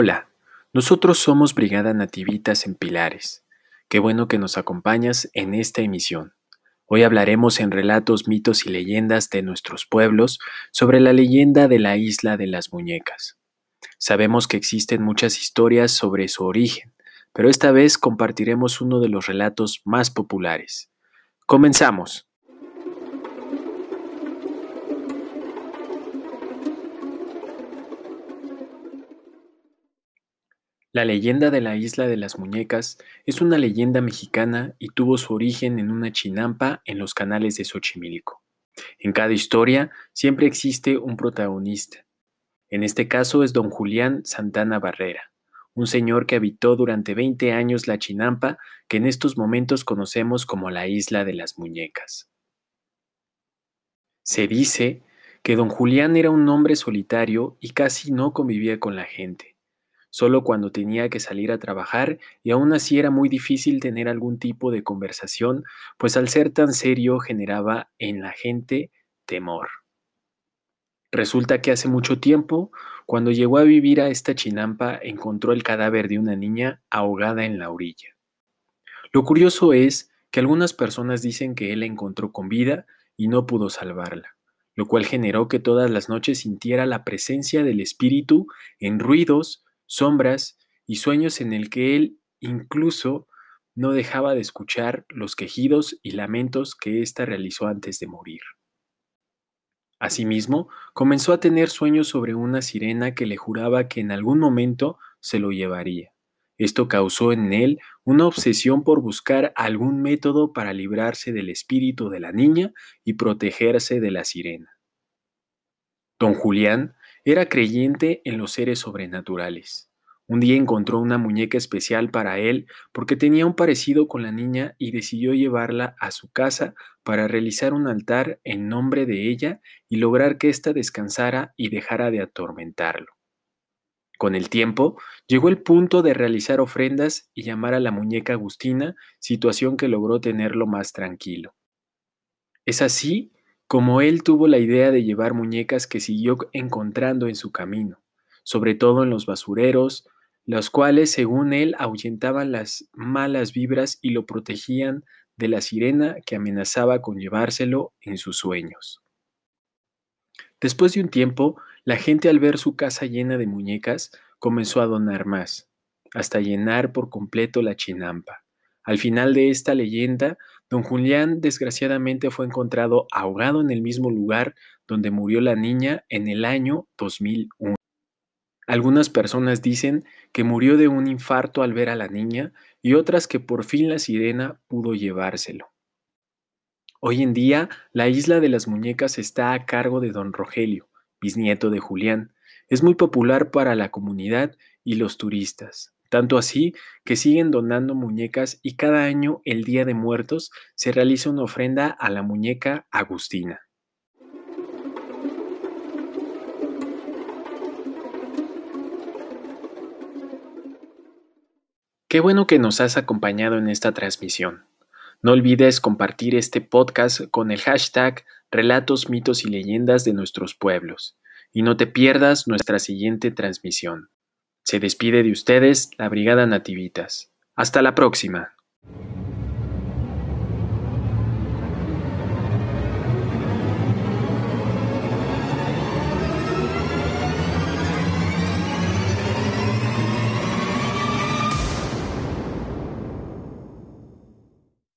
Hola, nosotros somos Brigada Nativitas en Pilares. Qué bueno que nos acompañas en esta emisión. Hoy hablaremos en relatos, mitos y leyendas de nuestros pueblos sobre la leyenda de la isla de las muñecas. Sabemos que existen muchas historias sobre su origen, pero esta vez compartiremos uno de los relatos más populares. Comenzamos. La leyenda de la isla de las muñecas es una leyenda mexicana y tuvo su origen en una chinampa en los canales de Xochimilco. En cada historia siempre existe un protagonista. En este caso es don Julián Santana Barrera, un señor que habitó durante 20 años la chinampa que en estos momentos conocemos como la isla de las muñecas. Se dice que don Julián era un hombre solitario y casi no convivía con la gente solo cuando tenía que salir a trabajar y aún así era muy difícil tener algún tipo de conversación, pues al ser tan serio generaba en la gente temor. Resulta que hace mucho tiempo, cuando llegó a vivir a esta chinampa, encontró el cadáver de una niña ahogada en la orilla. Lo curioso es que algunas personas dicen que él la encontró con vida y no pudo salvarla, lo cual generó que todas las noches sintiera la presencia del espíritu en ruidos, sombras y sueños en el que él incluso no dejaba de escuchar los quejidos y lamentos que ésta realizó antes de morir. Asimismo, comenzó a tener sueños sobre una sirena que le juraba que en algún momento se lo llevaría. Esto causó en él una obsesión por buscar algún método para librarse del espíritu de la niña y protegerse de la sirena. Don Julián era creyente en los seres sobrenaturales. Un día encontró una muñeca especial para él porque tenía un parecido con la niña y decidió llevarla a su casa para realizar un altar en nombre de ella y lograr que ésta descansara y dejara de atormentarlo. Con el tiempo, llegó el punto de realizar ofrendas y llamar a la muñeca Agustina, situación que logró tenerlo más tranquilo. Es así como él tuvo la idea de llevar muñecas que siguió encontrando en su camino, sobre todo en los basureros, los cuales, según él, ahuyentaban las malas vibras y lo protegían de la sirena que amenazaba con llevárselo en sus sueños. Después de un tiempo, la gente al ver su casa llena de muñecas comenzó a donar más, hasta llenar por completo la chinampa. Al final de esta leyenda, don Julián desgraciadamente fue encontrado ahogado en el mismo lugar donde murió la niña en el año 2001. Algunas personas dicen que murió de un infarto al ver a la niña y otras que por fin la sirena pudo llevárselo. Hoy en día, la isla de las muñecas está a cargo de don Rogelio, bisnieto de Julián. Es muy popular para la comunidad y los turistas. Tanto así que siguen donando muñecas y cada año, el Día de Muertos, se realiza una ofrenda a la muñeca Agustina. Qué bueno que nos has acompañado en esta transmisión. No olvides compartir este podcast con el hashtag Relatos, mitos y leyendas de nuestros pueblos. Y no te pierdas nuestra siguiente transmisión. Se despide de ustedes la Brigada Nativitas. Hasta la próxima.